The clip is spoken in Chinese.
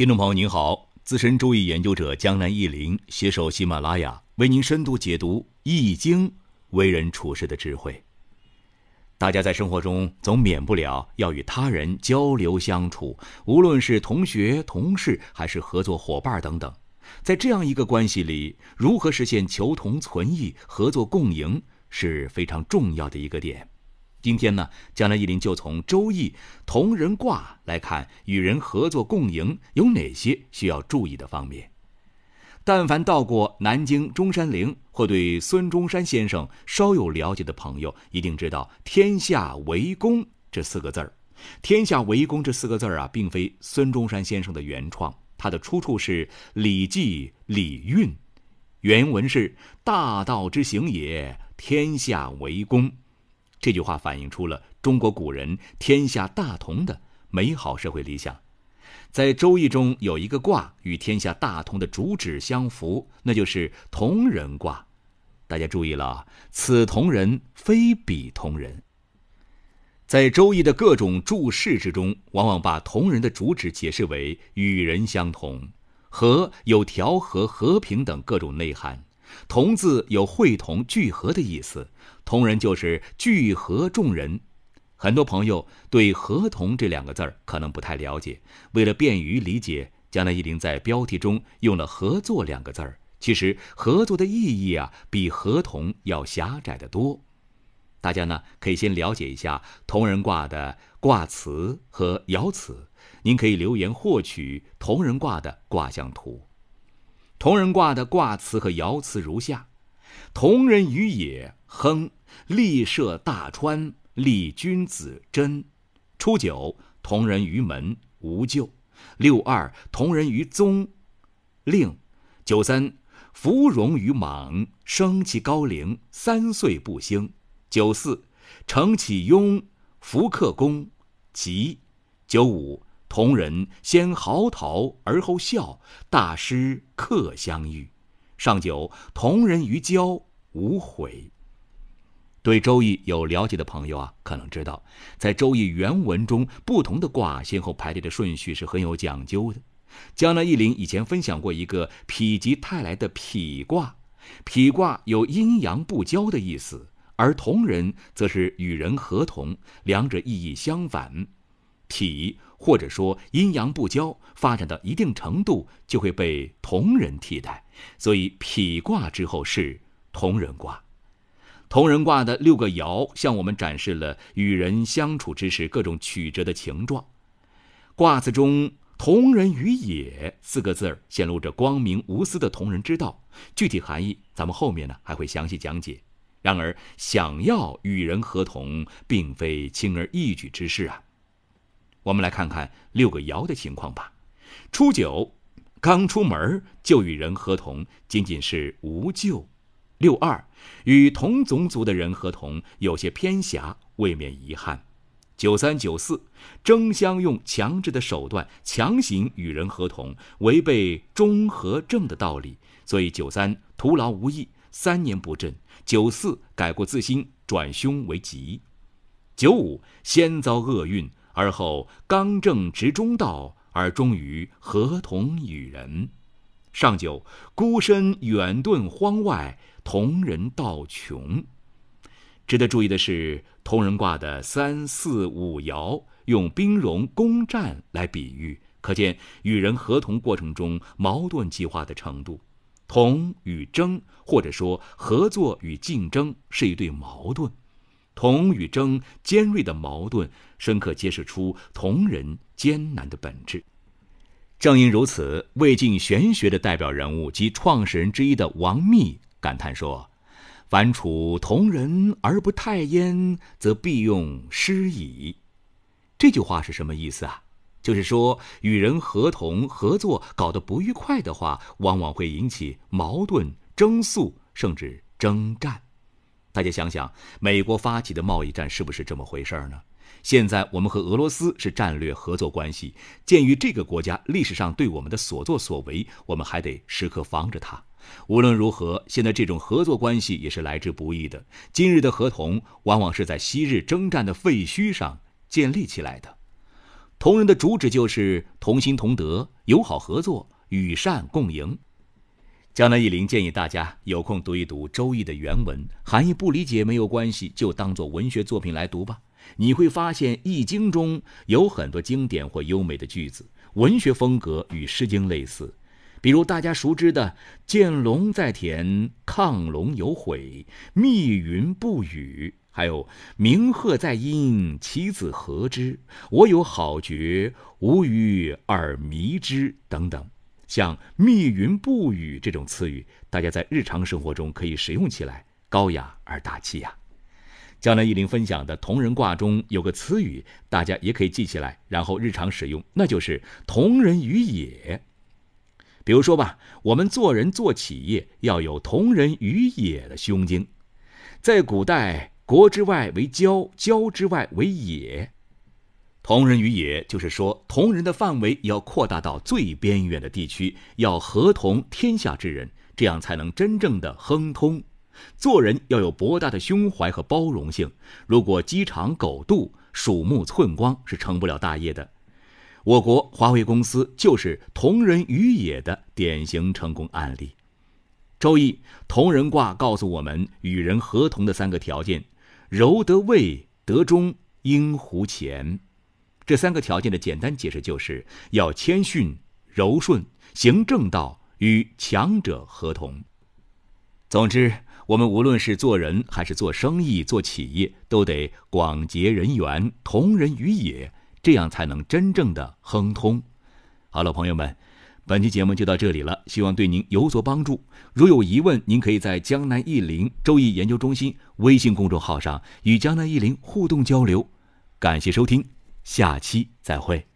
听众朋友您好，资深周易研究者江南易林携手喜马拉雅，为您深度解读《易经》为人处事的智慧。大家在生活中总免不了要与他人交流相处，无论是同学、同事，还是合作伙伴等等，在这样一个关系里，如何实现求同存异、合作共赢是非常重要的一个点。今天呢，江南一林就从《周易》同人卦来看，与人合作共赢有哪些需要注意的方面。但凡到过南京中山陵或对孙中山先生稍有了解的朋友，一定知道“天下为公”这四个字儿。“天下为公”这四个字儿啊，并非孙中山先生的原创，它的出处是《礼记·礼运》，原文是“大道之行也，天下为公”。这句话反映出了中国古人天下大同的美好社会理想。在《周易》中有一个卦与天下大同的主旨相符，那就是同人卦。大家注意了，此同人非彼同人。在《周易》的各种注释之中，往往把同人的主旨解释为与人相同，和有调和、和平等各种内涵。同字有会同、聚合的意思，同人就是聚合众人。很多朋友对“合同”这两个字儿可能不太了解，为了便于理解，江南一林在标题中用了“合作”两个字儿。其实，合作的意义啊，比合同要狭窄得多。大家呢，可以先了解一下同人卦的卦辞和爻辞。您可以留言获取同人卦的卦象图。同人卦的卦辞和爻辞如下：同人于野，亨，立涉大川，立君子贞。初九，同人于门，无咎。六二，同人于宗，令。九三，芙蓉于莽，生其高陵，三岁不兴。九四，承其雍，福克宫，吉。九五。同人先嚎啕而后笑，大师客相遇。上九，同人于交，无悔。对《周易》有了解的朋友啊，可能知道，在《周易》原文中，不同的卦先后排列的顺序是很有讲究的。江南一林以前分享过一个否极泰来的否卦，否卦有阴阳不交的意思，而同人则是与人合同，两者意义相反。否或者说阴阳不交，发展到一定程度就会被同人替代，所以否卦之后是同人卦。同人卦的六个爻向我们展示了与人相处之时各种曲折的情状。卦辞中“同人于野”四个字儿显露着光明无私的同人之道，具体含义咱们后面呢还会详细讲解。然而，想要与人合同，并非轻而易举之事啊。我们来看看六个爻的情况吧。初九，刚出门就与人合同，仅仅是无咎。六二，与同种族的人合同，有些偏狭，未免遗憾。九三九四，争相用强制的手段强行与人合同，违背中和正的道理，所以九三徒劳无益，三年不振。九四改过自新，转凶为吉。九五，先遭厄运。而后刚正直中道，而终于合同与人。上九，孤身远遁荒外，同人道穷。值得注意的是，同人卦的三四五爻用兵戎攻战来比喻，可见与人合同过程中矛盾激化的程度。同与争，或者说合作与竞争，是一对矛盾。同与争，尖锐的矛盾，深刻揭示出同人艰难的本质。正因如此，魏晋玄学的代表人物及创始人之一的王密感叹说：“凡处同人而不泰焉，则必用师矣。”这句话是什么意思啊？就是说，与人合同合作搞得不愉快的话，往往会引起矛盾、争诉，甚至征战。大家想想，美国发起的贸易战是不是这么回事儿呢？现在我们和俄罗斯是战略合作关系，鉴于这个国家历史上对我们的所作所为，我们还得时刻防着它。无论如何，现在这种合作关系也是来之不易的。今日的合同，往往是在昔日征战的废墟上建立起来的。同人的主旨就是同心同德、友好合作、与善共赢。江南一林建议大家有空读一读《周易》的原文，含义不理解没有关系，就当做文学作品来读吧。你会发现，《易经》中有很多经典或优美的句子，文学风格与《诗经》类似。比如大家熟知的“见龙在田，亢龙有悔，密云不雨”，还有“鸣鹤在阴，其子何之？我有好觉，无与尔迷之”等等。像“密云不雨”这种词语，大家在日常生活中可以使用起来，高雅而大气呀。江南一林分享的同人卦中有个词语，大家也可以记起来，然后日常使用，那就是“同人于也”。比如说吧，我们做人做企业要有“同人于也”的胸襟。在古代，国之外为郊，郊之外为野。同人于野，就是说同人的范围要扩大到最边远的地区，要合同天下之人，这样才能真正的亨通。做人要有博大的胸怀和包容性，如果鸡肠狗肚、鼠目寸光，是成不了大业的。我国华为公司就是同人于野的典型成功案例。周易同人卦告诉我们与人合同的三个条件：柔得位，得中，应乎前。这三个条件的简单解释就是要谦逊、柔顺、行正道，与强者合同。总之，我们无论是做人还是做生意、做企业，都得广结人缘，同人于野，这样才能真正的亨通。好了，朋友们，本期节目就到这里了，希望对您有所帮助。如有疑问，您可以在江南易林周易研究中心微信公众号上与江南易林互动交流。感谢收听。下期再会。